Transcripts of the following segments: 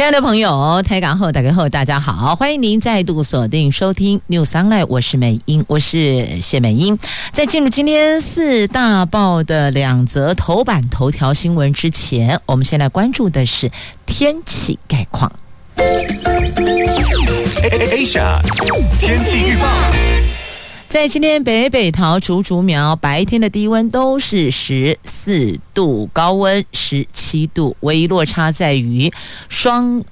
亲爱的朋友，台港后打开后，大家好，欢迎您再度锁定收听 New Sunlight 我是美英，我是谢美英。在进入今天四大报的两则头版头条新闻之前，我们先来关注的是天气概况。Asia 天气预报。在今天北北桃竹竹苗白天的低温都是十四度，高温十七度，唯一落差在于双。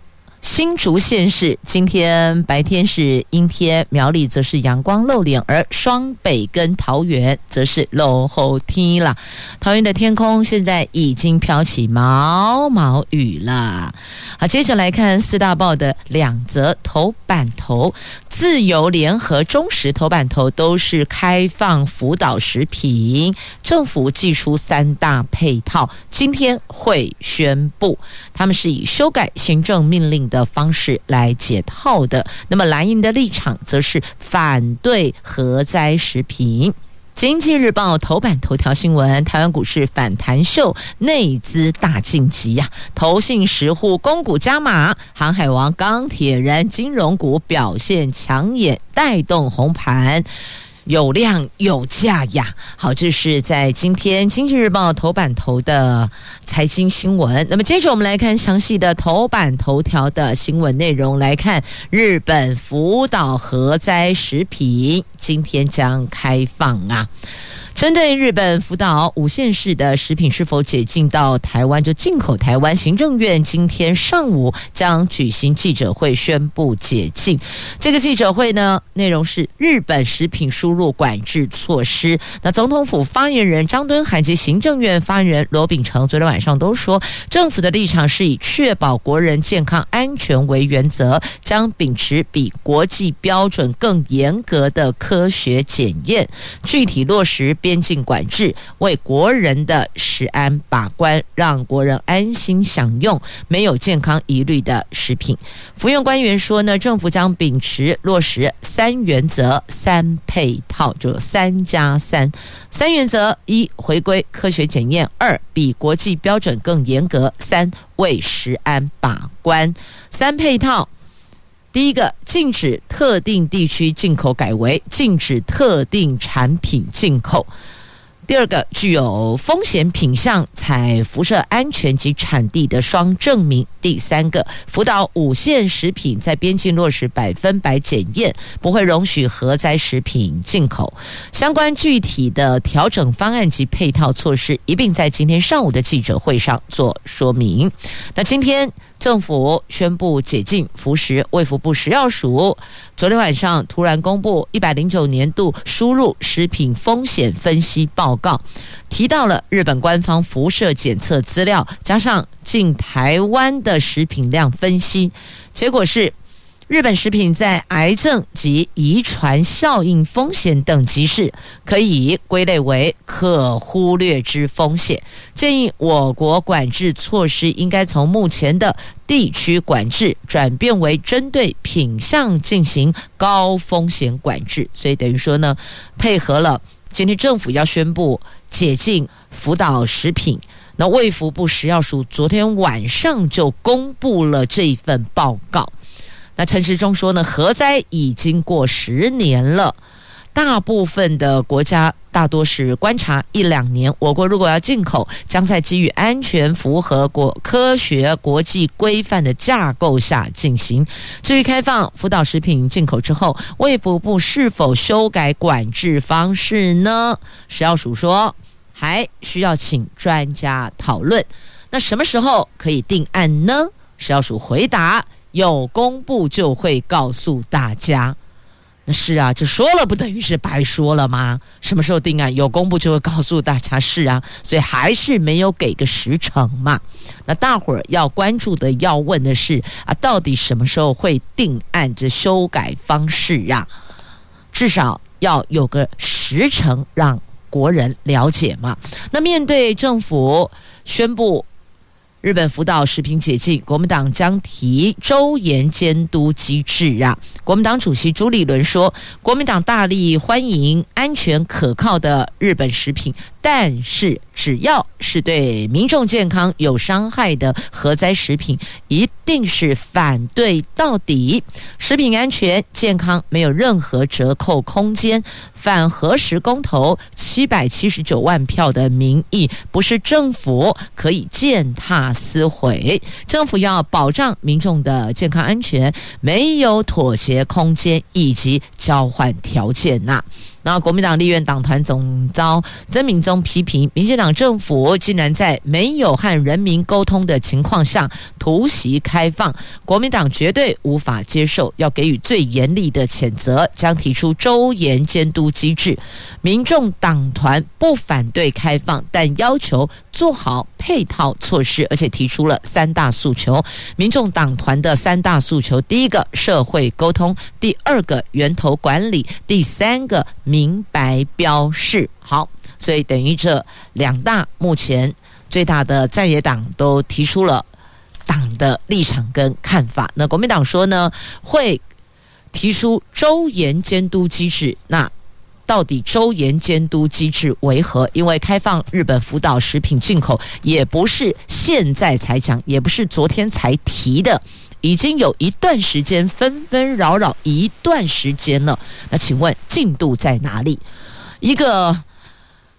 新竹县市今天白天是阴天，苗栗则是阳光露脸，而双北跟桃园则是露后天了。桃园的天空现在已经飘起毛毛雨了。好，接着来看四大报的两则头版头，自由联合中时头版头都是开放辅导食品，政府寄出三大配套，今天会宣布，他们是以修改行政命令的的方式来解套的。那么蓝营的立场则是反对核灾食品。经济日报头版头条新闻：台湾股市反弹秀，内资大晋级呀！投信十户公股加码，航海王、钢铁人、金融股表现抢眼，带动红盘。有量有价呀！好，这是在今天《经济日报》头版头的财经新闻。那么接着我们来看详细的头版头条的新闻内容。来看日本福岛核灾食品今天将开放啊。针对日本福岛五县市的食品是否解禁到台湾，就进口台湾，行政院今天上午将举行记者会宣布解禁。这个记者会呢，内容是日本食品输入管制措施。那总统府发言人张敦涵及行政院发言人罗秉成昨天晚上都说，政府的立场是以确保国人健康安全为原则，将秉持比国际标准更严格的科学检验，具体落实。边境管制，为国人的食安把关，让国人安心享用没有健康疑虑的食品。服用官员说呢，政府将秉持落实三原则、三配套，就三加三。三原则：一、回归科学检验；二、比国际标准更严格；三、为食安把关。三配套。第一个，禁止特定地区进口，改为禁止特定产品进口。第二个，具有风险品相、采辐射安全及产地的双证明。第三个，福岛五线食品在边境落实百分百检验，不会容许核灾食品进口。相关具体的调整方案及配套措施，一并在今天上午的记者会上做说明。那今天。政府宣布解禁服食，卫福部食药署昨天晚上突然公布一百零九年度输入食品风险分析报告，提到了日本官方辐射检测资料，加上近台湾的食品量分析，结果是。日本食品在癌症及遗传效应风险等级是可以归类为可忽略之风险，建议我国管制措施应该从目前的地区管制转变为针对品项进行高风险管制。所以等于说呢，配合了今天政府要宣布解禁福岛食品，那卫福部食药署昨天晚上就公布了这一份报告。那陈时中说呢，核灾已经过十年了，大部分的国家大多是观察一两年。我国如果要进口，将在基于安全、符合国科学、国际规范的架构下进行。至于开放福岛食品进口之后，卫福部是否修改管制方式呢？食药署说还需要请专家讨论。那什么时候可以定案呢？食药署回答。有公布就会告诉大家，那是啊，就说了不等于是白说了吗？什么时候定案？有公布就会告诉大家，是啊，所以还是没有给个时程嘛。那大伙儿要关注的、要问的是啊，到底什么时候会定案？这修改方式啊，至少要有个时程让国人了解嘛。那面对政府宣布。日本福岛食品解禁，国民党将提周延监督机制啊。国民党主席朱立伦说，国民党大力欢迎安全可靠的日本食品，但是只要是对民众健康有伤害的核灾食品，一定是反对到底。食品安全健康没有任何折扣空间。反核食公投七百七十九万票的民意，不是政府可以践踏撕毁。政府要保障民众的健康安全，没有妥协空间以及交换条件呐。然后国民党立院党团总召曾铭宗批评，民进党政府竟然在没有和人民沟通的情况下突袭开放，国民党绝对无法接受，要给予最严厉的谴责，将提出周延监督机制。民众党团不反对开放，但要求做好配套措施，而且提出了三大诉求。民众党团的三大诉求：第一个，社会沟通；第二个，源头管理；第三个。明白标示好，所以等于这两大目前最大的在野党都提出了党的立场跟看法。那国民党说呢，会提出周延监督机制。那到底周延监督机制为何？因为开放日本福岛食品进口也不是现在才讲，也不是昨天才提的。已经有一段时间纷纷扰扰一段时间了，那请问进度在哪里？一个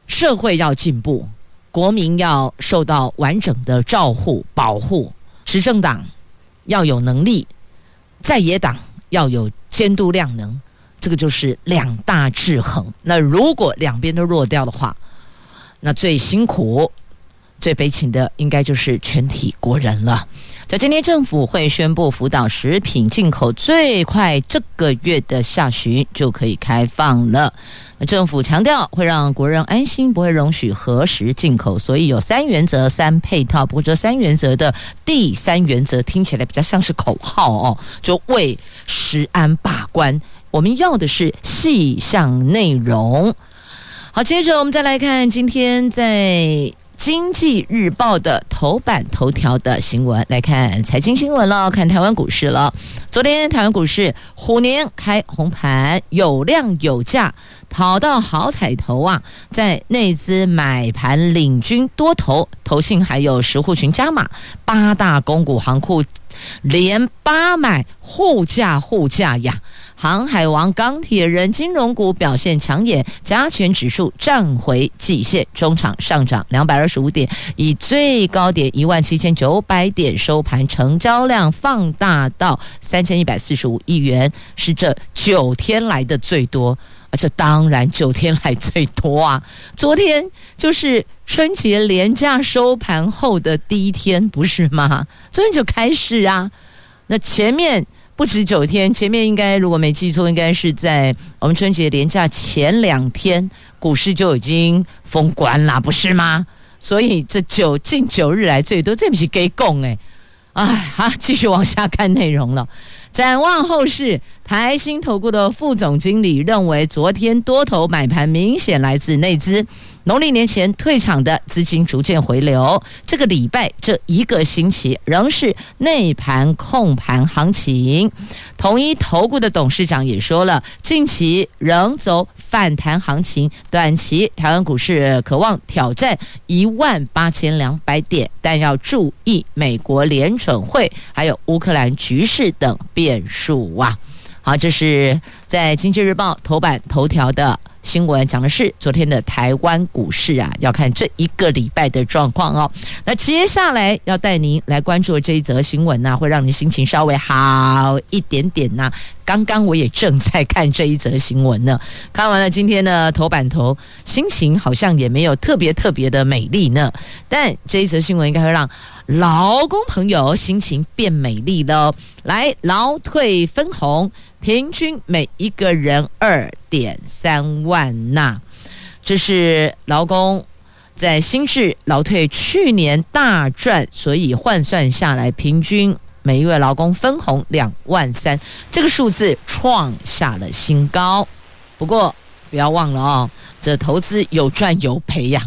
社会要进步，国民要受到完整的照护保护，执政党要有能力，在野党要有监督量能，这个就是两大制衡。那如果两边都弱掉的话，那最辛苦、最悲情的应该就是全体国人了。在今天，政府会宣布福岛食品进口最快这个月的下旬就可以开放了。那政府强调会让国人安心，不会容许核食进口，所以有三原则、三配套。不过这三原则的第三原则听起来比较像是口号哦，就为食安把关。我们要的是细项内容。好，接着我们再来看今天在。经济日报的头版头条的新闻，来看财经新闻了，看台湾股市了。昨天台湾股市虎年开红盘，有量有价，跑到好彩头啊！在内资买盘领军多头，投信还有实户群加码，八大公股行库连八买，护价护价呀！航海王、钢铁人、金融股表现抢眼，加权指数站回季线，中场上涨两百二十五点，以最高点一万七千九百点收盘，成交量放大到三千一百四十五亿元，是这九天来的最多。而这当然九天来最多啊！昨天就是春节连假收盘后的第一天，不是吗？昨天就开始啊，那前面。不止九天，前面应该如果没记错，应该是在我们春节连假前两天，股市就已经封关了，不是吗？所以这九近九日来最多，这不是给供哎，哎，好，继续往下看内容了。展望后市，台新投顾的副总经理认为，昨天多头买盘明显来自内资。农历年前退场的资金逐渐回流，这个礼拜这一个星期仍是内盘控盘行情。统一投顾的董事长也说了，近期仍走反弹行情，短期台湾股市可望挑战一万八千两百点，但要注意美国联准会还有乌克兰局势等变数啊。好，这是在《经济日报》头版头条的。新闻讲的是昨天的台湾股市啊，要看这一个礼拜的状况哦。那接下来要带您来关注这一则新闻呢、会让你心情稍微好一点点呐、刚刚我也正在看这一则新闻呢，看完了今天的头版头，心情好像也没有特别特别的美丽呢。但这一则新闻应该会让劳工朋友心情变美丽喽。来，劳退分红。平均每一个人二点三万呐，这是劳工在新制劳退去年大赚，所以换算下来，平均每一位劳工分红两万三，这个数字创下了新高。不过不要忘了哦，这投资有赚有赔呀。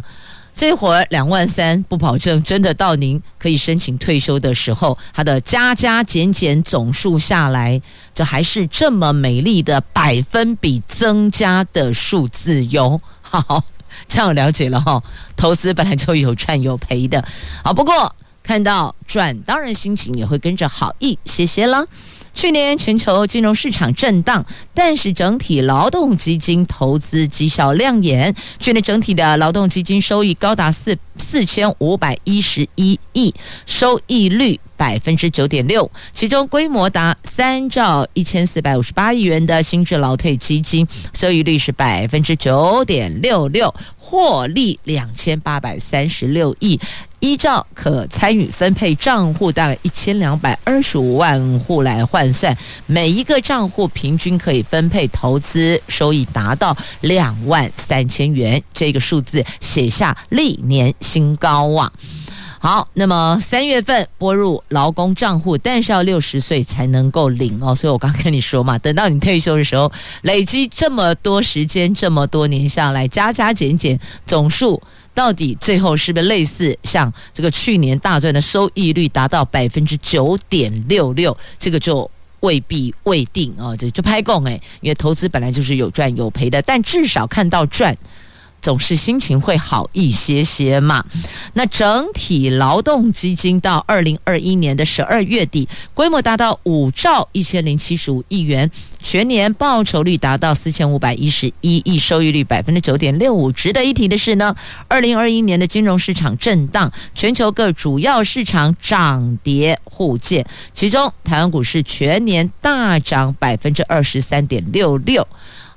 这会儿两万三不保证真的到您可以申请退休的时候，它的加加减减总数下来，这还是这么美丽的百分比增加的数字哟。好，这样了解了哈。投资本来就有赚有赔的，好，不过看到赚，当然心情也会跟着好一些些了。去年全球金融市场震荡，但是整体劳动基金投资绩效亮眼。去年整体的劳动基金收益高达四四千五百一十一亿，收益率百分之九点六，其中规模达三兆一千四百五十八亿元的新制劳退基金收益率是百分之九点六六，获利两千八百三十六亿。依照可参与分配账户大概一千两百二十五万户来换算，每一个账户平均可以分配投资收益达到两万三千元，这个数字写下历年新高啊！好，那么三月份拨入劳工账户，但是要六十岁才能够领哦，所以我刚跟你说嘛，等到你退休的时候，累积这么多时间，这么多年下来，加加减减总数。到底最后是不是类似像这个去年大赚的收益率达到百分之九点六六？这个就未必未定啊，这就拍供诶，因为投资本来就是有赚有赔的，但至少看到赚。总是心情会好一些些嘛。那整体劳动基金到二零二一年的十二月底，规模达到五兆一千零七十五亿元，全年报酬率达到四千五百一十一亿，收益率百分之九点六五。值得一提的是呢，二零二一年的金融市场震荡，全球各主要市场涨跌互见，其中台湾股市全年大涨百分之二十三点六六。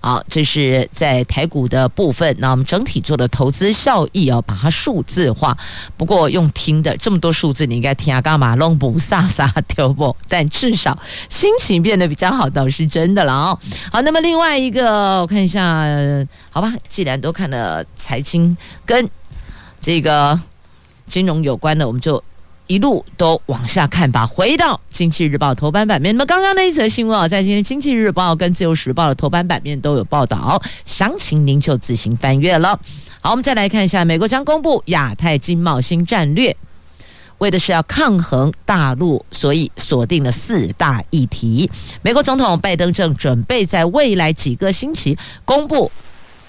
好，这是在台股的部分。那我们整体做的投资效益哦，把它数字化。不过用听的这么多数字，你应该听啊干嘛？弄不飒飒对不？但至少心情变得比较好，倒是真的了哦。好，那么另外一个，我看一下，好吧，既然都看了财经跟这个金融有关的，我们就。一路都往下看吧。回到《经济日报》头版版面，那么刚刚那一则新闻啊，在今天《经济日报》跟《自由时报》的头版版面都有报道，详情您就自行翻阅了。好，我们再来看一下，美国将公布亚太经贸新战略，为的是要抗衡大陆，所以锁定了四大议题。美国总统拜登正准备在未来几个星期公布。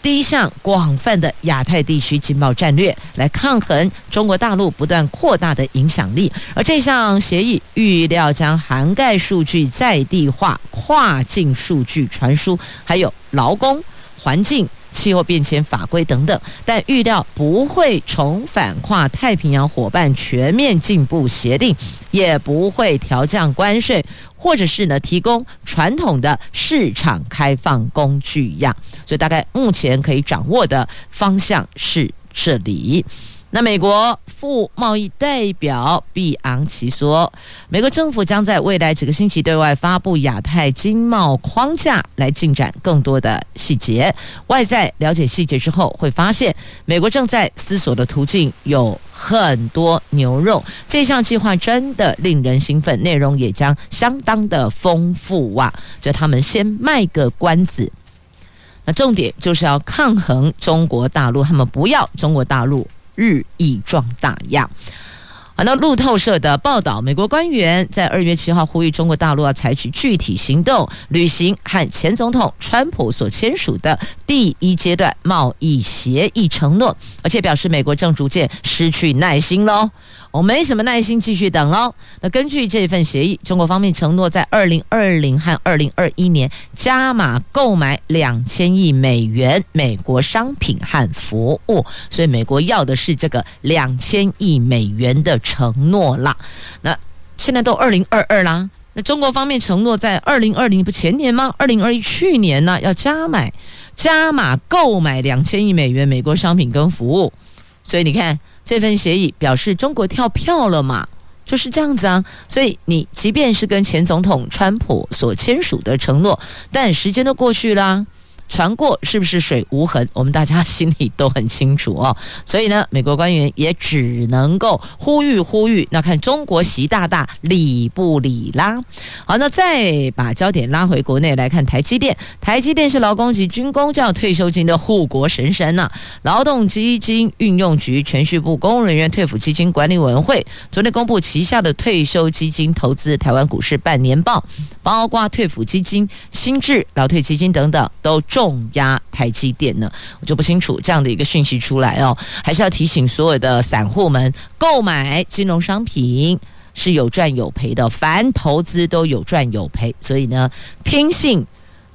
第一项广泛的亚太地区经贸战略，来抗衡中国大陆不断扩大的影响力。而这项协议预料将涵盖数据在地化、跨境数据传输，还有劳工、环境。气候变迁法规等等，但预料不会重返跨太平洋伙伴全面进步协定，也不会调降关税，或者是呢提供传统的市场开放工具一样。所以大概目前可以掌握的方向是这里。那美国副贸易代表毕昂奇说，美国政府将在未来几个星期对外发布亚太经贸框架，来进展更多的细节。外在了解细节之后，会发现美国正在思索的途径有很多牛肉。这项计划真的令人兴奋，内容也将相当的丰富哇！这他们先卖个关子。那重点就是要抗衡中国大陆，他们不要中国大陆。日益壮大呀！好，那路透社的报道，美国官员在二月七号呼吁中国大陆要采取具体行动，履行和前总统川普所签署的第一阶段贸易协议承诺，而且表示美国正逐渐失去耐心喽。我没什么耐心继续等喽。那根据这份协议，中国方面承诺在二零二零和二零二一年加码购买两千亿美元美国商品和服务，所以美国要的是这个两千亿美元的承诺啦。那现在都二零二二啦，那中国方面承诺在二零二零不前年吗？二零二一去年呢要加买加码购买两千亿美元美国商品跟服务，所以你看。这份协议表示中国跳票了嘛，就是这样子啊。所以你即便是跟前总统川普所签署的承诺，但时间都过去了，船过是不是水无痕？我们大家心里都很清楚哦。所以呢，美国官员也只能够呼吁呼吁，那看中国习大大理不理啦。好，那再把焦点拉回国内来看台积电。台积电是劳工及军工教退休金的护国神山呐、劳动基金运用局、銓叙部公务人员退抚基金管理委员会昨天公布旗下的退休基金投资台湾股市半年报，包括退抚基金、新制劳退基金等等都。重压台积电呢，我就不清楚这样的一个讯息出来哦，还是要提醒所有的散户们，购买金融商品是有赚有赔的，凡投资都有赚有赔，所以呢，听信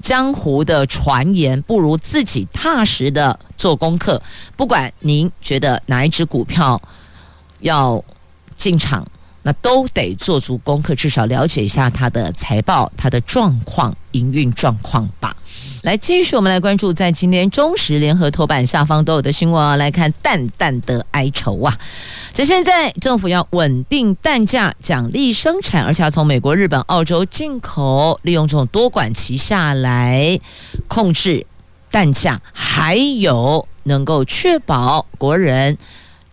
江湖的传言不如自己踏实的做功课。不管您觉得哪一只股票要进场，那都得做足功课，至少了解一下它的财报、它的状况、营运状况吧。来，继续我们来关注在今天中时联合头版下方都有的新闻啊，来看淡淡的哀愁啊。这现在政府要稳定蛋价，奖励生产，而且要从美国、日本、澳洲进口，利用这种多管齐下来控制蛋价，还有能够确保国人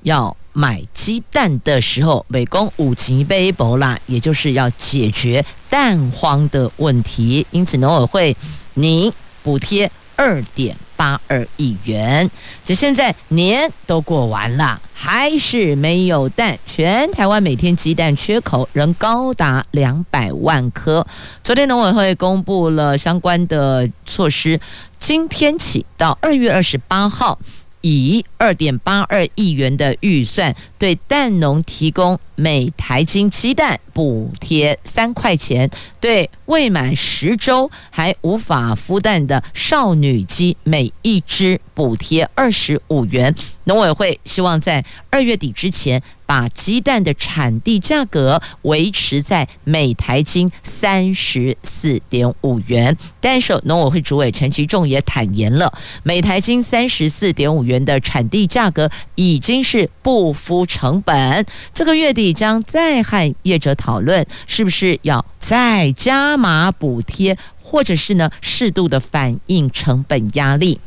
要买鸡蛋的时候，美工五级背薄啦，也就是要解决蛋荒的问题。因此，农委会您。补贴二点八二亿元，这现在年都过完了，还是没有蛋。全台湾每天鸡蛋缺口仍高达两百万颗。昨天农委会公布了相关的措施，今天起到二月二十八号。以二点八二亿元的预算，对蛋农提供每台斤鸡蛋补贴三块钱；对未满十周还无法孵蛋的少女鸡，每一只补贴二十五元。农委会希望在二月底之前，把鸡蛋的产地价格维持在每台斤三十四点五元，但是农委会主委陈其仲也坦言了，每台斤三十四点五元的产地价格已经是不敷成本。这个月底将再和业者讨论，是不是要再加码补贴，或者是呢适度的反映成本压力。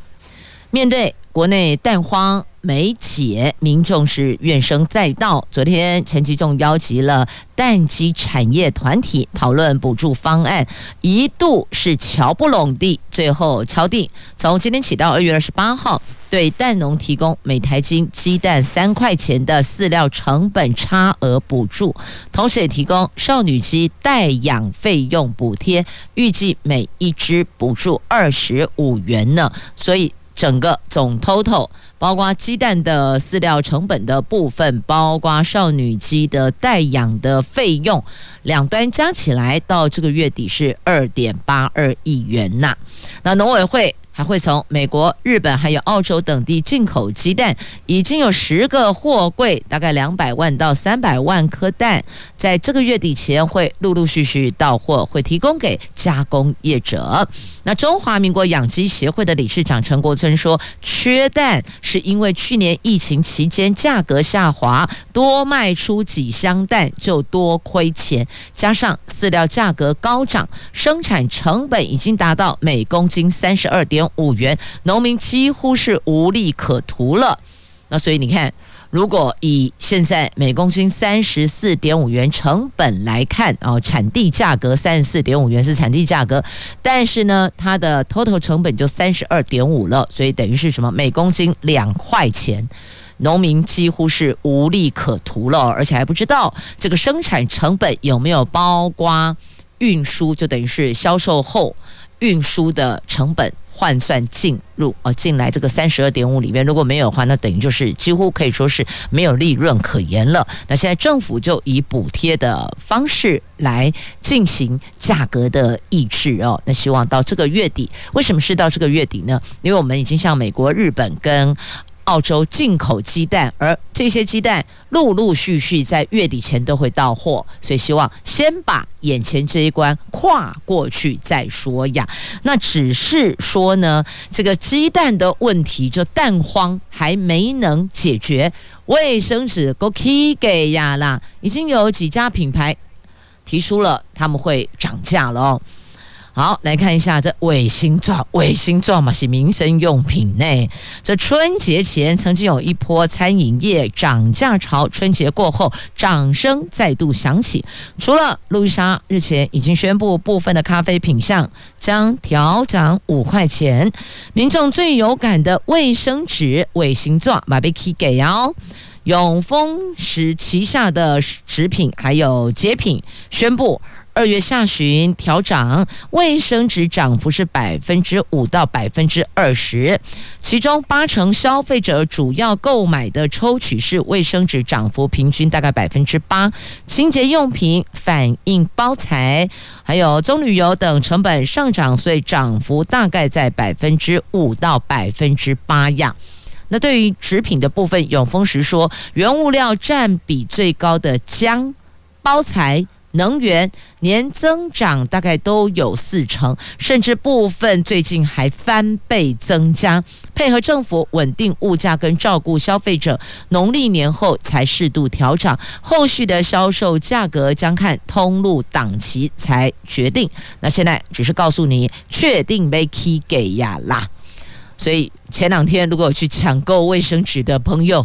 面对国内蛋荒。没解，民众是怨声载道。昨天陈吉仲邀集了蛋鸡产业团体讨论补助方案，一度是乔不拢的，最后敲定，从今天起到二月二十八号，对蛋农提供每台斤鸡蛋三块钱的饲料成本差额补助，同时也提供少女鸡代养费用补贴，预计每一只补助二十五元呢。所以整个总 total。包括鸡蛋的饲料成本的部分，包括少女鸡的代养的费用，两端加起来到这个月底是二点八二亿元呐。那农委会。还会从美国、日本还有澳洲等地进口鸡蛋，已经有十个货柜，大概两百万到三百万颗蛋，在这个月底前会陆陆续续到货，会提供给加工业者。那中华民国养鸡协会的理事长陈国村说，缺蛋是因为去年疫情期间价格下滑，多卖出几箱蛋就多亏钱，加上饲料价格高涨，生产成本已经达到每公斤三十二点。五元，农民几乎是无利可图了。那所以你看，如果以现在每公斤三十四点五元成本来看，哦，产地价格三十四点五元是产地价格，但是呢，它的 total 成本就三十二点五了，所以等于是什么？每公斤两块钱，农民几乎是无利可图了，而且还不知道这个生产成本有没有包括运输，就等于是销售后运输的成本。换算进入哦，进来这个三十二点五里面，如果没有的话，那等于就是几乎可以说是没有利润可言了。那现在政府就以补贴的方式来进行价格的抑制哦。那希望到这个月底，为什么是到这个月底呢？因为我们已经向美国、日本跟澳洲进口鸡蛋，而这些鸡蛋陆陆续续在月底前都会到货，所以希望先把眼前这一关跨过去再说呀。那只是说呢，这个鸡蛋的问题，就蛋荒还没能解决，卫生纸够起给呀啦，已经有几家品牌提出了他们会涨价了哦。好，来看一下这卫星状，卫星状嘛是民生用品呢。这春节前曾经有一波餐饮业涨价潮，春节过后掌声再度响起。除了路易莎日前已经宣布部分的咖啡品项将调涨五块钱，民众最有感的卫生纸卫星状马贝奇给哦。永丰时旗下的食品还有洁品宣布。二月下旬调涨卫生纸涨幅是百分之五到百分之二十，其中八成消费者主要购买的抽取式卫生纸涨幅平均大概百分之八，清洁用品反映包材还有棕榈油等成本上涨，所以涨幅大概在百分之五到百分之八样。那对于纸品的部分，永丰时说，原物料占比最高的姜包材。能源年增长大概都有四成，甚至部分最近还翻倍增加。配合政府稳定物价跟照顾消费者，农历年后才适度调涨，后续的销售价格将看通路档期才决定。那现在只是告诉你，确定没起价呀啦。所以前两天如果去抢购卫生纸的朋友，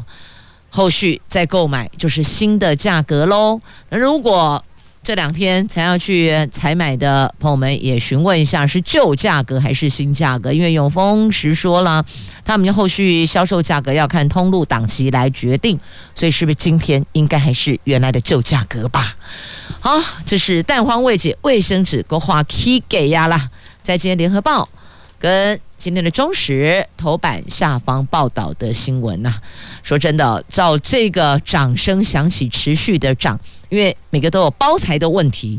后续再购买就是新的价格喽。那如果这两天才要去采买的朋友们也询问一下，是旧价格还是新价格？因为永丰时说了，他们的后续销售价格要看通路档期来决定，所以是不是今天应该还是原来的旧价格吧？好，这是蛋黄未解，卫生纸给花 K 给压啦，在今天联合报跟。今天的中时头版下方报道的新闻呐、说真的，照这个掌声响起，持续的涨，因为每个都有包材的问题，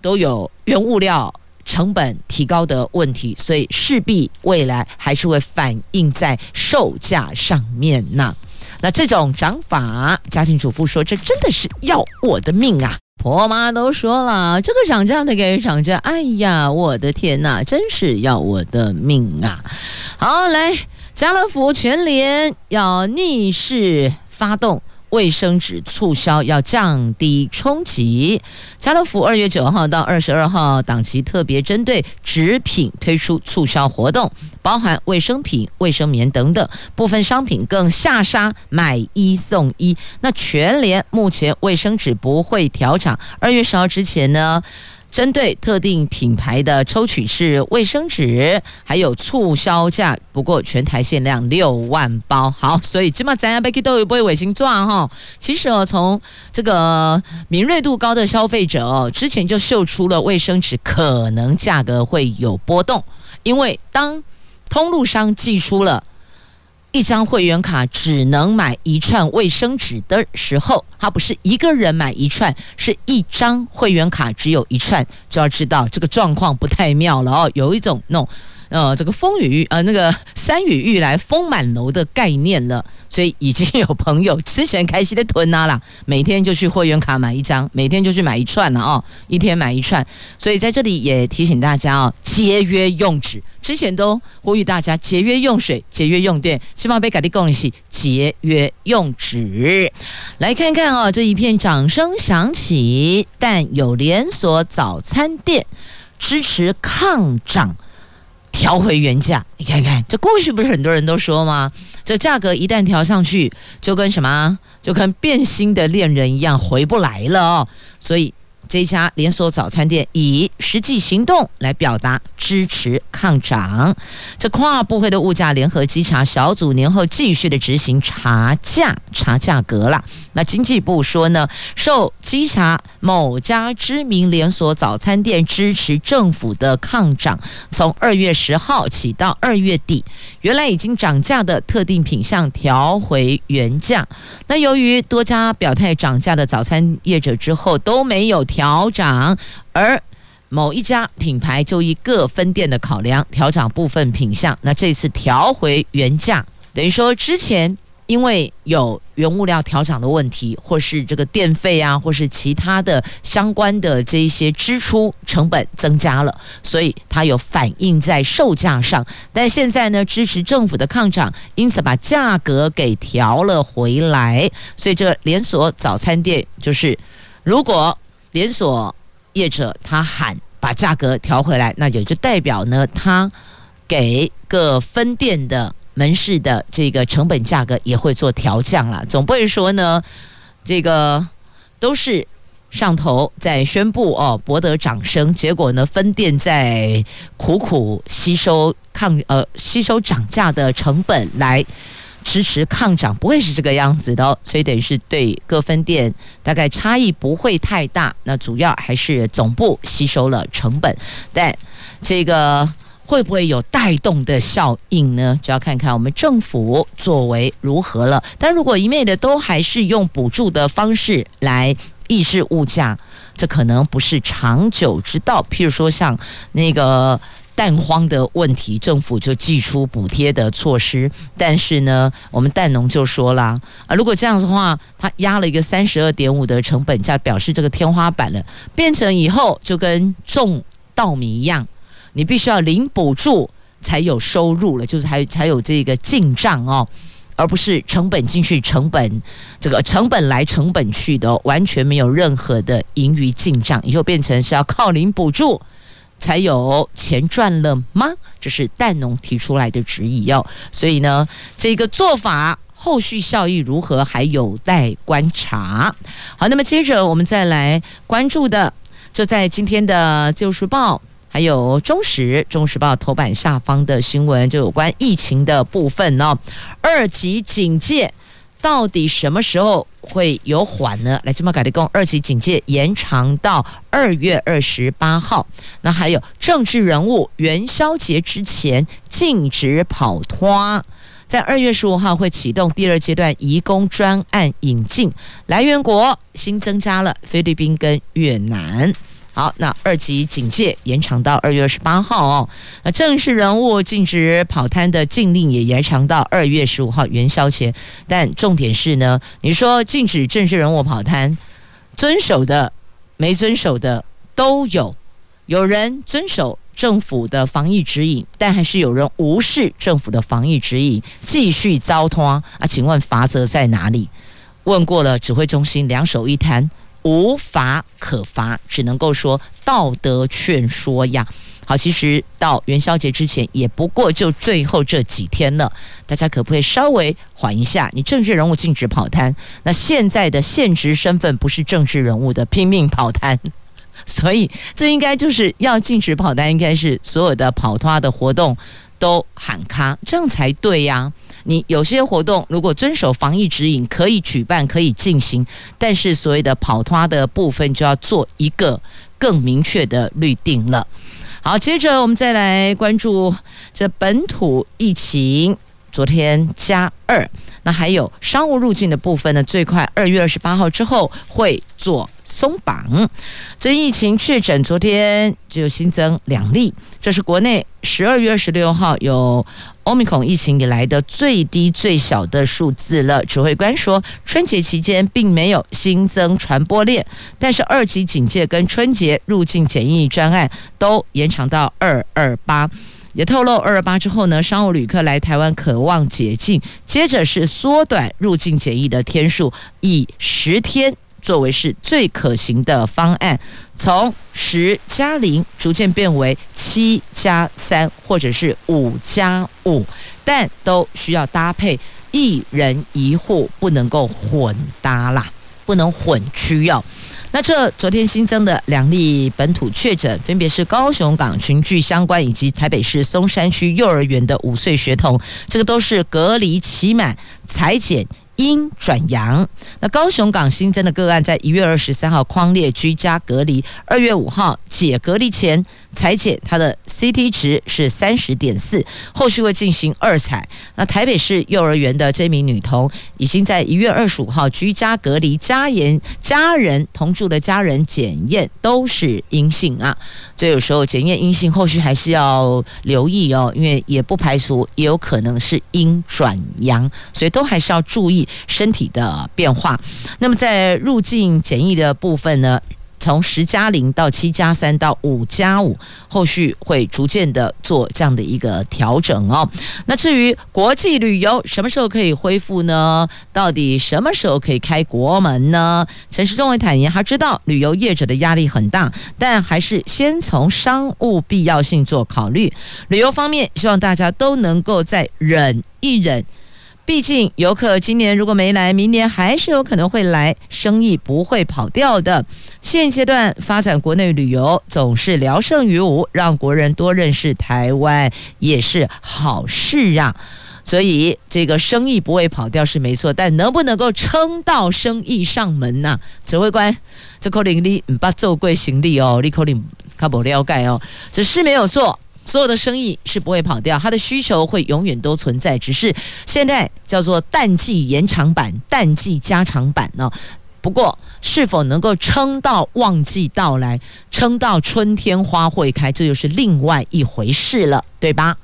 都有原物料成本提高的问题，所以势必未来还是会反映在售价上面呐、那这种涨法，家庭主妇说，这真的是要我的命啊！婆妈都说了，这个涨价的给涨价，哎呀，我的天哪，真是要我的命啊！好，来，家乐福全联要逆势发动。卫生纸促销要降低冲击，家乐福二月九号到二十二号档期特别针对纸品推出促销活动，包含卫生品、卫生棉等等，部分商品更下杀买一送一。那全联目前卫生纸不会调涨，二月十号之前呢，针对特定品牌的抽取式卫生纸，还有促销价，不过全台限量六万包。好，所以起码咱家贝克都有不会卫星赚哈。其实哦，从这个敏锐度高的消费者哦，之前就嗅出了卫生纸可能价格会有波动，因为当通路商寄出了。一张会员卡只能买一串卫生纸的时候，它不是一个人买一串，是一张会员卡只有一串，就要知道这个状况不太妙了哦，有一种那种。呃，这个风雨呃，那个山雨欲来风满楼的概念了，所以已经有朋友之前开心的囤啊啦，每天就去会员卡买一张，每天就去买一串了哦，一天买一串，所以在这里也提醒大家哦，节约用纸，之前都呼吁大家节约用水、节约用电，希望被改的共识节约用纸。来看看哦，这一片掌声响起，但有连锁早餐店支持抗涨。调回原价，你看看这过去不是很多人都说吗？这价格一旦调上去，就跟什么，就跟变心的恋人一样，回不来了哦。所以。这家连锁早餐店以实际行动来表达支持抗涨。这跨部会的物价联合稽查小组年后继续的执行查价查价格了。那经济部说呢，受稽查某家知名连锁早餐店支持政府的抗涨，从二月十号起到二月底，原来已经涨价的特定品项调回原价。那由于多家表态涨价的早餐业者之后都没有。调涨，而某一家品牌就以各分店的考量调涨部分品项。那这次调回原价，等于说之前因为有原物料调涨的问题，或是这个电费啊，或是其他的相关的这一些支出成本增加了，所以它有反映在售价上。但现在呢，支持政府的抗涨，因此把价格给调了回来。所以这连锁早餐店就是如果。连锁业者他喊把价格调回来，那也就代表呢，他给各分店的门市的这个成本价格也会做调降了。总不会说呢，这个都是上头在宣布哦，博得掌声，结果呢，分店在苦苦吸收抗呃吸收涨价的成本来。支持抗涨不会是这个样子的哦，所以等于是对各分店大概差异不会太大。那主要还是总部吸收了成本，但这个会不会有带动的效应呢？就要看看我们政府作为如何了。但如果一味的都还是用补助的方式来抑制物价，这可能不是长久之道。譬如说像那个。蛋荒的问题，政府就祭出补贴的措施，但是呢，我们蛋农就说啦，啊，如果这样子的话，他压了一个三十二点五的成本价，表示这个天花板了，变成以后就跟种稻米一样，你必须要领补助才有收入了，就是还才有这个进账哦，而不是成本进去，成本这个成本来成本去的，完全没有任何的盈余进账，以后变成是要靠领补助。才有钱赚了吗？这是蛋农提出来的质疑哦，所以呢，这个做法后续效益如何还有待观察。好，那么接着我们再来关注的，就在今天的《自由时报》还有中时《中时报》头版下方的新闻，就有关疫情的部分哦，二级警戒。到底什么时候会有缓呢？来，这么改的工二级警戒延长到二月二十八号。那还有政治人物元宵节之前禁止跑脱，在二月十五号会启动第二阶段移工专案引进，来源国新增加了菲律宾跟越南。好，那二级警戒延长到二月二十八号哦。那正式人物禁止跑摊的禁令也延长到二月十五号元宵节。但重点是呢，你说禁止正式人物跑摊，遵守的、没遵守的都有。有人遵守政府的防疫指引，但还是有人无视政府的防疫指引，继续糟蹋啊？请问罚则在哪里？问过了指挥中心，两手一摊。无法可罚，只能够说道德劝说呀。好，其实到元宵节之前也不过就最后这几天了，大家可不可以稍微缓一下？你政治人物禁止跑摊，那现在的现职身份不是政治人物的拼命跑摊，所以这应该就是要禁止跑摊，应该是所有的跑摊的活动都喊卡，这样才对呀。你有些活动如果遵守防疫指引，可以举办，可以进行，但是所谓的跑脱的部分就要做一个更明确的律定了。好，接着我们再来关注这本土疫情，昨天加二，那还有商务入境的部分呢，最快二月二十八号之后会做松绑。这疫情确诊昨天就新增两例，这是国内十二月二十六号有。欧米孔疫情以来的最低最小的数字了。指挥官说，春节期间并没有新增传播链，但是二级警戒跟春节入境检疫专案都延长到二二八。也透露二二八之后呢，商务旅客来台湾可望解禁，接着是缩短入境检疫的天数，以十天。作为是最可行的方案，从十加零逐渐变为七加三，或者是五加五，但都需要搭配一人一户，不能够混搭啦，不能混区要。那这昨天新增的两例本土确诊，分别是高雄港群聚相关，以及台北市松山区幼儿园的五岁学童，这个都是隔离期满采检。阴转阳，那高雄港新增的个案，在一月二十三号框列居家隔离，二月五号解隔离前裁剪，它的 CT 值是三十点四，后续会进行二采。那台北市幼儿园的这名女童，已经在一月二十五号居家隔离，家人家人同住的家人检验都是阴性啊，所以有时候检验阴性，后续还是要留意哦，因为也不排除也有可能是阴转阳，所以都还是要注意。身体的变化，那么在入境检疫的部分呢，从十加零到七加三到五加五，后续会逐渐的做这样的一个调整哦。那至于国际旅游什么时候可以恢复呢？到底什么时候可以开国门呢？陈时中也坦言，他知道旅游业者的压力很大，但还是先从商务必要性做考虑。旅游方面，希望大家都能够再忍一忍。毕竟游客今年如果没来，明年还是有可能会来，生意不会跑掉的。现阶段发展国内旅游总是聊胜于无，让国人多认识台湾也是好事啊。所以这个生意不会跑掉是没错，但能不能够撑到生意上门呢？指挥官，这口令你唔把做贵行李哦，你口令他不了解哦，只是没有做。所有的生意是不会跑掉，它的需求会永远都存在，只是现在叫做淡季延长版、淡季加长版呢。不过，是否能够撑到旺季到来，撑到春天花会开，这就是另外一回事了，对吧？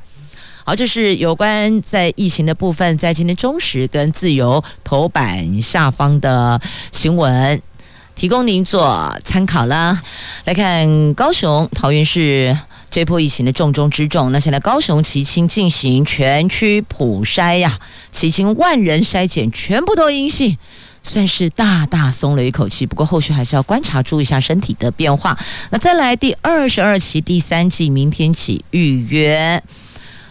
好，这是有关在疫情的部分，在今天中时跟自由头版下方的新闻，提供您做参考啦。来看高雄、桃园市。这波疫情的重中之重，那现在高雄旗津进行全区普筛呀，旗津万人筛检全部都阴性，算是大大松了一口气。不过后续还是要观察，注意一下身体的变化。那再来第二十二期第三季，明天起预约。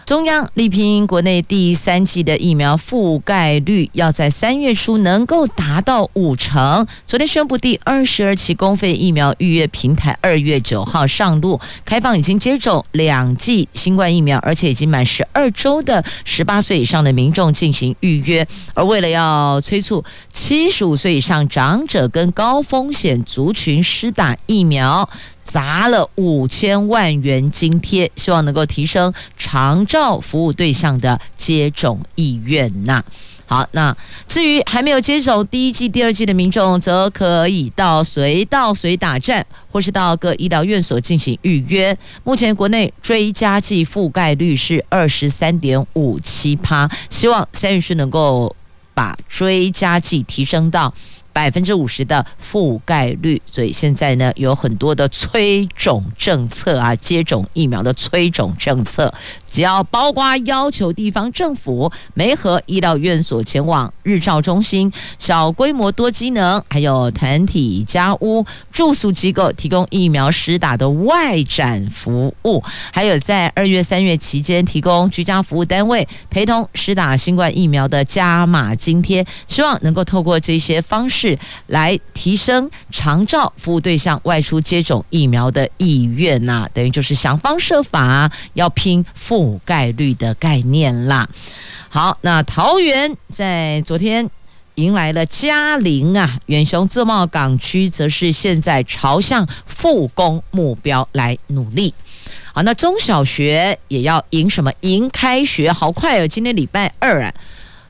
中央力拼国内第三季的疫苗覆盖率要在三月初能够达到五成。昨天宣布第二十二期公费疫苗预约平台二月九号上路，开放已经接种两剂新冠疫苗，而且已经满十二周的十八岁以上的民众进行预约。而为了要催促七十五岁以上长者跟高风险族群施打疫苗。砸了五千万元津贴，希望能够提升长照服务对象的接种意愿呐。好，那至于还没有接种第一剂、第二剂的民众，则可以到随到随打站，或是到各医疗院所进行预约。目前国内追加剂覆盖率是二十三点五七趴，希望三月是能够把追加剂提升到。百分之五十的覆盖率，所以现在呢有很多的催种政策啊，接种疫苗的催种政策。只要包括要求地方政府媒合医疗院所前往日照中心、小规模多机能，还有团体家屋住宿机构提供疫苗施打的外展服务，还有在二月、三月期间提供居家服务单位陪同施打新冠疫苗的加码津贴，希望能够透过这些方式来提升长照服务对象外出接种疫苗的意愿呐、等于就是想方设法要拼覆覆盖率的概念啦。好，那桃园在昨天迎来了加零啊，远雄自贸港区则是现在朝向复工目标来努力。好，那中小学也要迎什么？迎开学，好快哦！今天礼拜二啊，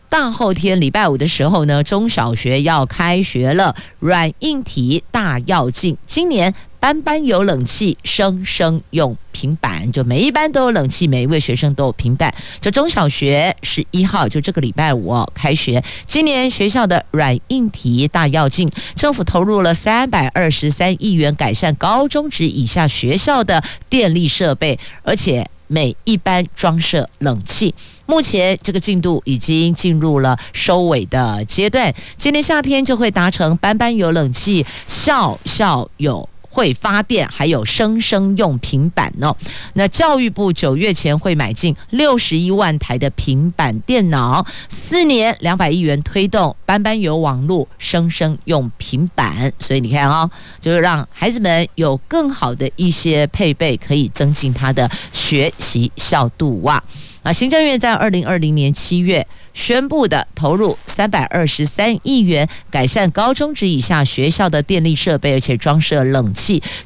大后天礼拜五的时候呢，中小学要开学了。软硬体大要进，今年。班班有冷气，生生用平板，就每一班都有冷气，每一位学生都有平板。这中小学十一号就这个礼拜五开学，今年学校的软硬体大跃进，政府投入了三百二十三亿元改善高中职以下学校的电力设备，而且每一班装设冷气。目前这个进度已经进入了收尾的阶段，今年夏天就会达成班班有冷气，校校有。会发电，还有生生用平板哦。那教育部九月前会买进六十一万台的平板电脑，四年两百亿元推动班班有网络，生生用平板。所以你看哦，就是让孩子们有更好的一些配备，可以增进他的学习效度哇。那行政院在二零二零年七月宣布的投入三百二十三亿元改善高中职以下学校的电力设备，而且装设冷，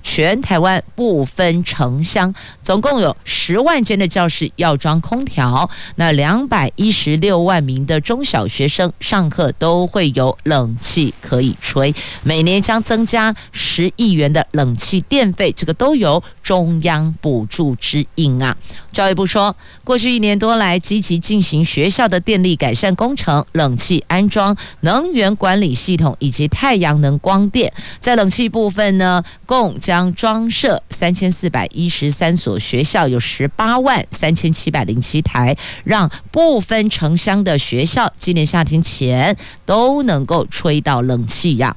全台湾不分城乡，总共有十万间的教室要装空调。那两百一十六万名的中小学生上课都会有冷气可以吹，每年将增加十亿元的冷气电费，这个都由中央补助支应啊。教育部说，过去一。年多来积极进行学校的电力改善工程、冷气安装、能源管理系统以及太阳能光电。在冷气部分呢，共将装设三千四百一十三所学校，有十八万三千七百零七台，让不分城乡的学校今年夏天前都能够吹到冷气呀。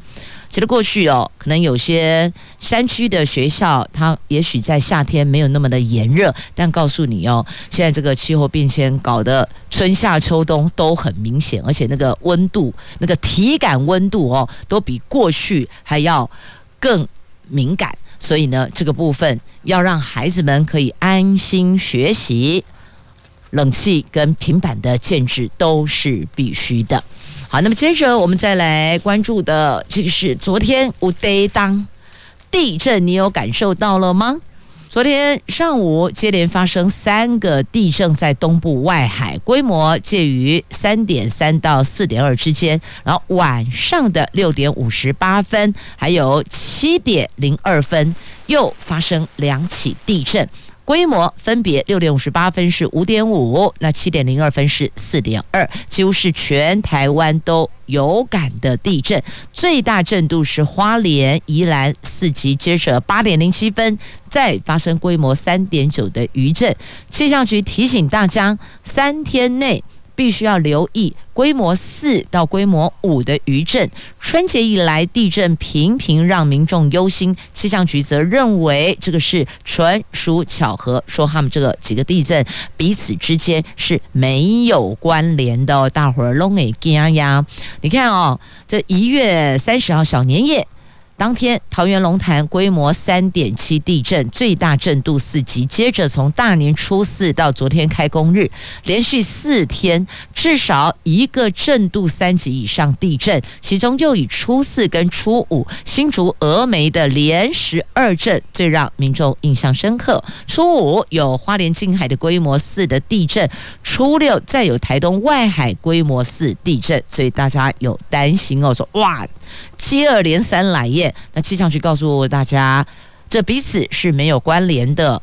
觉得过去哦，可能有些山区的学校，它也许在夏天没有那么的炎热，但告诉你哦，现在这个气候变迁搞得春夏秋冬都很明显，而且那个温度、那个体感温度哦，都比过去还要更敏感。所以呢，这个部分要让孩子们可以安心学习，冷气跟平板的建制都是必须的。好，那么接着我们再来关注的，这个是昨天五得当地震，你有感受到了吗？昨天上午接连发生三个地震在东部外海，规模介于三点三到四点二之间。然后晚上的六点五十八分，还有七点零二分，又发生两起地震。规模分别六点五十八分是五点五，那七点零二分是四点二，几乎是全台湾都有感的地震。最大震度是花莲、宜兰四级，接着八点零七分再发生规模三点九的余震。气象局提醒大家，三天内。必须要留意规模四到规模五的余震。春节以来地震频频让民众忧心，气象局则认为这个是纯属巧合，说他们这个几个地震彼此之间是没有关联的。大伙儿拢给惊呀！你看哦，这一月三十号小年夜。当天，桃园龙潭规模三点七地震，最大震度四级。接着从大年初四到昨天开工日，连续四天至少一个震度三级以上地震，其中又以初四跟初五新竹峨眉的连十二震最让民众印象深刻。初五有花莲近海的规模四的地震，初六再有台东外海规模四地震，所以大家有担心哦，说哇。接二连三来耶，那气象局告诉大家，这彼此是没有关联的，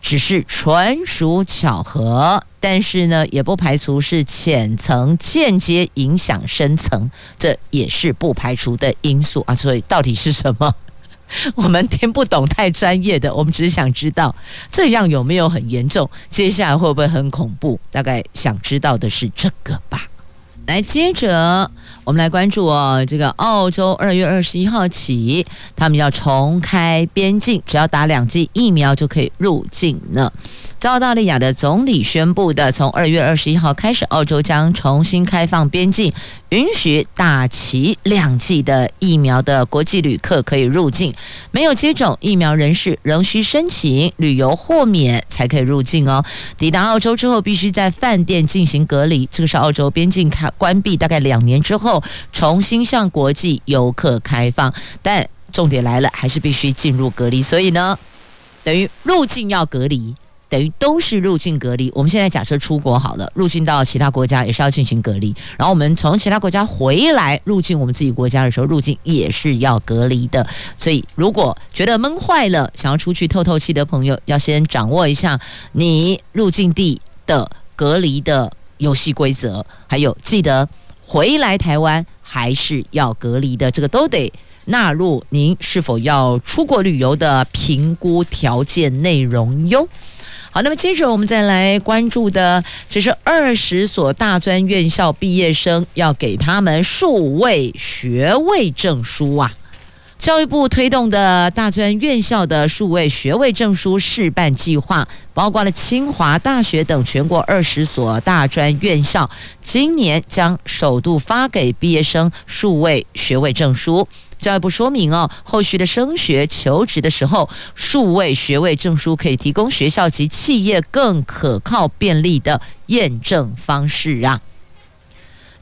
只是纯属巧合。但是呢，也不排除是浅层间接影响深层，这也是不排除的因素啊。所以到底是什么？我们听不懂太专业的，我们只是想知道这样有没有很严重，接下来会不会很恐怖？大概想知道的是这个吧。来，接着我们来关注哦，这个澳洲二月二十一号起，他们要重开边境，只要打两剂疫苗就可以入境呢。澳大利亚的总理宣布的，从二月二十一号开始，澳洲将重新开放边境，允许打齐两剂的疫苗的国际旅客可以入境。没有接种疫苗人士仍需申请旅游豁免才可以入境哦。抵达澳洲之后，必须在饭店进行隔离。这个是澳洲边境开关闭大概两年之后，重新向国际游客开放。但重点来了，还是必须进入隔离。所以呢，等于入境要隔离。等于都是入境隔离。我们现在假设出国好了，入境到其他国家也是要进行隔离。然后我们从其他国家回来入境我们自己国家的时候，入境也是要隔离的。所以如果觉得闷坏了，想要出去透透气的朋友，要先掌握一下你入境地的隔离的游戏规则，还有记得回来台湾还是要隔离的，这个都得纳入您是否要出国旅游的评估条件内容哟。好，那么接着我们再来关注的，这是二十所大专院校毕业生要给他们数位学位证书啊。教育部推动的大专院校的数位学位证书试办计划，包括了清华大学等全国二十所大专院校，今年将首度发给毕业生数位学位证书。教育部说明哦，后续的升学求职的时候，数位学位证书可以提供学校及企业更可靠便利的验证方式啊。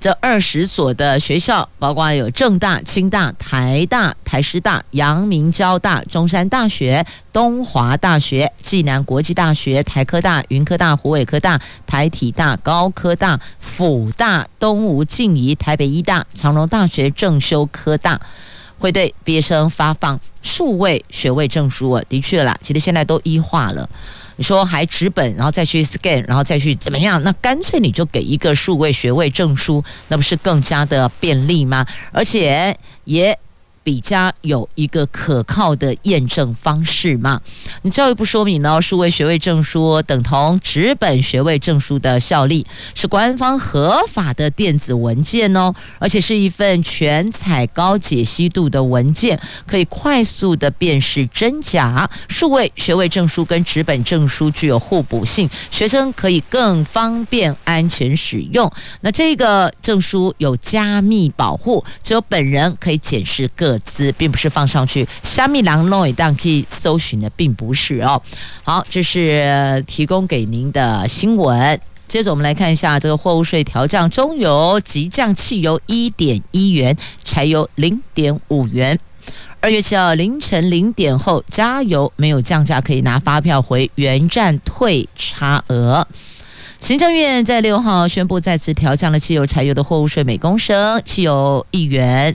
这二十所的学校，包括有政大、清大、台大、台师大、阳明交大、中山大学、东华大学、暨南国际大学、台科大、云科大、湖北科大、台体大、高科大、辅大、东吴静宜、台北医大、长荣大学、正修科大。会对毕业生发放数位学位证书，的确啦，其实现在都医化了。你说还纸本，然后再去 scan，然后再去怎么样？那干脆你就给一个数位学位证书，那不是更加的便利吗？而且也。比较有一个可靠的验证方式嘛？你教育部说明呢，数位学位证书等同纸本学位证书的效力，是官方合法的电子文件哦，而且是一份全彩高解析度的文件，可以快速的辨识真假。数位学位证书跟纸本证书具有互补性，学生可以更方便安全使用。那这个证书有加密保护，只有本人可以检视。个资并不是放上去，虾米狼弄当可以搜寻的，并不是哦。好，这是提供给您的新闻。接着我们来看一下这个货物税调降，中油急降汽油一点一元，柴油零点五元。二月七号凌晨零点后，加油没有降价，可以拿发票回原站退差额。行政院在六号宣布再次调降了汽油、柴油的货物税每公升，汽油一元。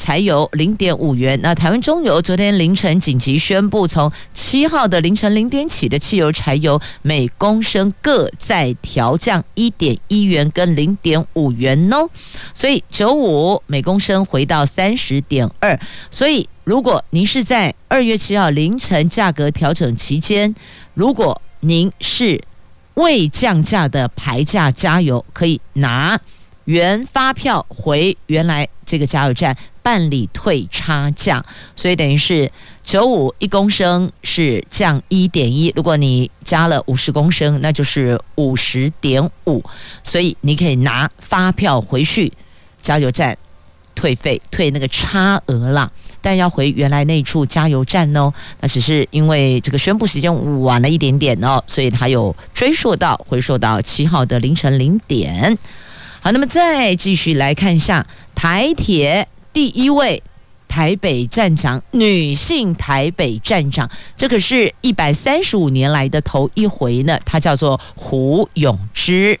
柴油零点五元。那台湾中油昨天凌晨紧急宣布，从七号的凌晨零点起的汽油、柴油每公升各再调降一点一元跟零点五元哦。所以九五每公升回到三十点二。所以如果您是在二月七号凌晨价格调整期间，如果您是未降价的牌价加油，可以拿原发票回原来这个加油站。办理退差价，所以等于是九五一公升是降一点一，如果你加了五十公升，那就是五十点五，所以你可以拿发票回去加油站退费，退那个差额啦。但要回原来那处加油站哦，那只是因为这个宣布时间晚了一点点哦，所以它有追溯到回溯到七号的凌晨零点。好，那么再继续来看一下台铁。第一位台北站长，女性台北站长，这可是一百三十五年来的头一回呢。她叫做胡永芝。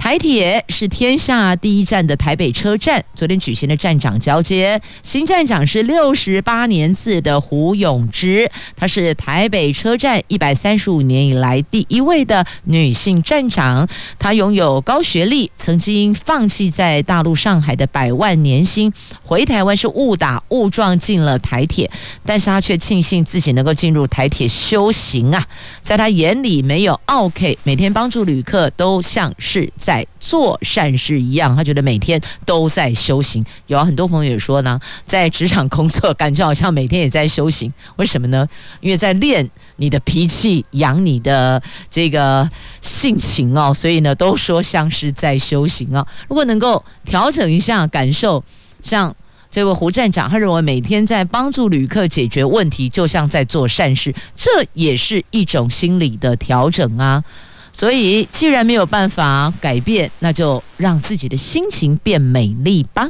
台铁是天下第一站的台北车站，昨天举行的站长交接，新站长是六十八年次的胡永芝，她是台北车站一百三十五年以来第一位的女性站长。她拥有高学历，曾经放弃在大陆上海的百万年薪，回台湾是误打误撞进了台铁，但是她却庆幸自己能够进入台铁修行啊，在她眼里没有奥 K，，每天帮助旅客都像是在。在做善事一样，他觉得每天都在修行。有很多朋友也说呢，在职场工作，感觉好像每天也在修行。为什么呢？因为在练你的脾气，养你的这个性情哦。所以呢，都说像是在修行哦。如果能够调整一下感受，像这位胡站长，他认为每天在帮助旅客解决问题，就像在做善事，这也是一种心理的调整啊。所以，既然没有办法改变，那就让自己的心情变美丽吧。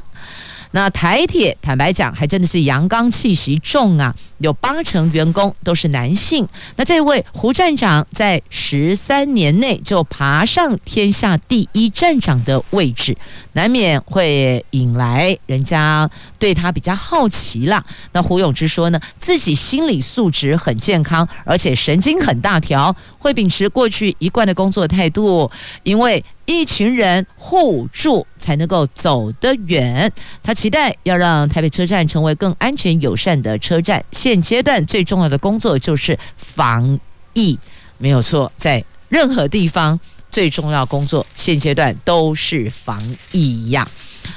那台铁坦白讲，还真的是阳刚气息重啊，有八成员工都是男性。那这位胡站长在十三年内就爬上天下第一站长的位置，难免会引来人家对他比较好奇了。那胡永之说呢，自己心理素质很健康，而且神经很大条，会秉持过去一贯的工作态度，因为。一群人互助才能够走得远。他期待要让台北车站成为更安全友善的车站。现阶段最重要的工作就是防疫，没有错。在任何地方，最重要工作现阶段都是防疫呀。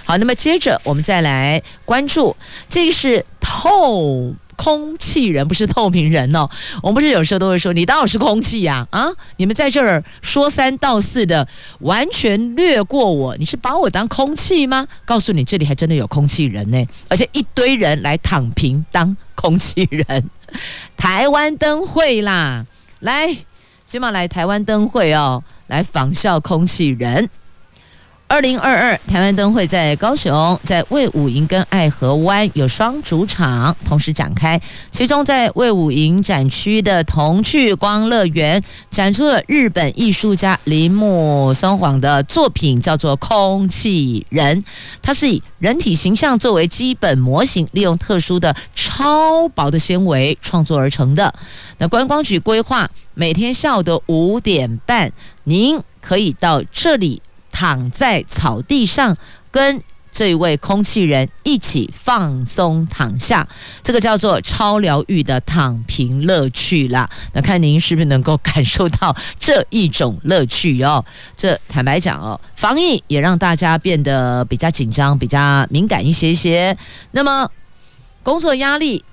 好，那么接着我们再来关注，这是透。空气人不是透明人哦，我们不是有时候都会说，你当我是空气呀？啊，你们在这儿说三道四的，完全略过我，你是把我当空气吗？告诉你，这里还真的有空气人呢，而且一堆人来躺平当空气人。台湾灯会啦，来，今晚来台湾灯会哦，来仿效空气人。二零二二台湾灯会在高雄，在卫武营跟爱河湾有双主场同时展开。其中在卫武营展区的童趣光乐园，展出了日本艺术家铃木松晃的作品，叫做《空气人》。它是以人体形象作为基本模型，利用特殊的超薄的纤维创作而成的。那观光局规划每天下午的五点半，您可以到这里。躺在草地上，跟这位空气人一起放松躺下，这个叫做超疗愈的躺平乐趣啦。那看您是不是能够感受到这一种乐趣哦？这坦白讲哦，防疫也让大家变得比较紧张、比较敏感一些些。那么，工作压力、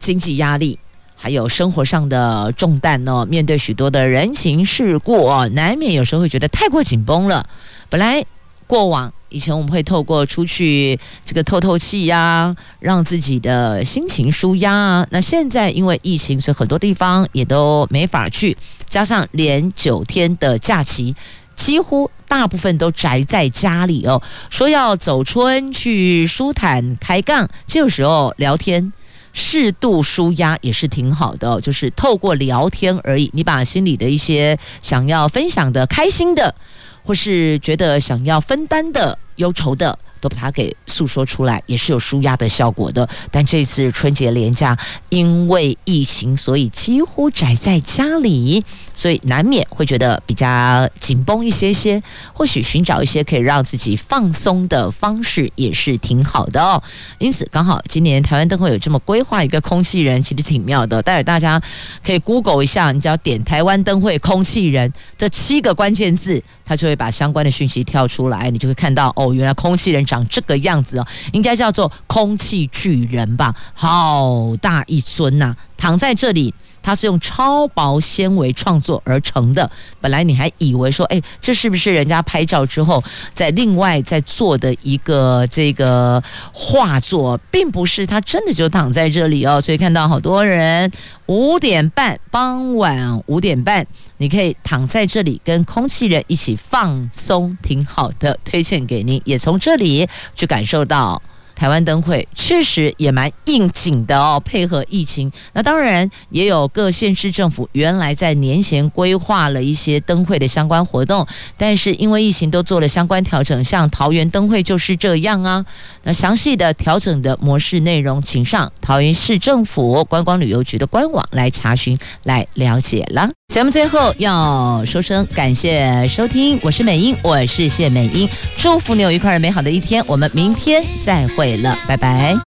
经济压力，还有生活上的重担哦，面对许多的人情世故哦，难免有时候会觉得太过紧绷了。本来过往以前我们会透过出去这个透透气呀，让自己的心情舒压啊。那现在因为疫情，所以很多地方也都没法去，加上连九天的假期，几乎大部分都宅在家里哦。说要走春去舒坦开杠，这个时候聊天适度舒压也是挺好的，就是透过聊天而已，你把心里的一些想要分享的、开心的。或是觉得想要分担的忧愁的，都把它给诉说出来，也是有舒压的效果的。但这次春节连假，因为疫情，所以几乎宅在家里，所以难免会觉得比较紧绷一些些。或许寻找一些可以让自己放松的方式，也是挺好的哦。因此，刚好今年台湾灯会有这么规划一个空气人，其实挺妙的。待会大家可以 Google 一下，你只要点“台湾灯会空气人”这七个关键字，它就会把相关的讯息跳出来，你就会看到哦，原来空气人。长这个样子哦，应该叫做空气巨人吧？好大一尊呐、躺在这里，它是用超薄纤维创作而成的。本来你还以为说，哎，这是不是人家拍照之后在另外在做的一个这个画作，并不是，它真的就躺在这里哦。所以看到好多人五点半，傍晚五点半。你可以躺在这里跟空气人一起放松，挺好的，推荐给您。也从这里去感受到台湾灯会确实也蛮应景的哦，配合疫情。那当然也有各县市政府原来在年前规划了一些灯会的相关活动，但是因为疫情都做了相关调整，像桃园灯会就是这样啊。那详细的调整的模式内容，请上桃园市政府观光旅游局的官网来查询来了解了。节目最后要说声感谢收听，我是美英，我是谢美英，祝福你有愉快而美好的一天，我们明天再会会了，拜拜。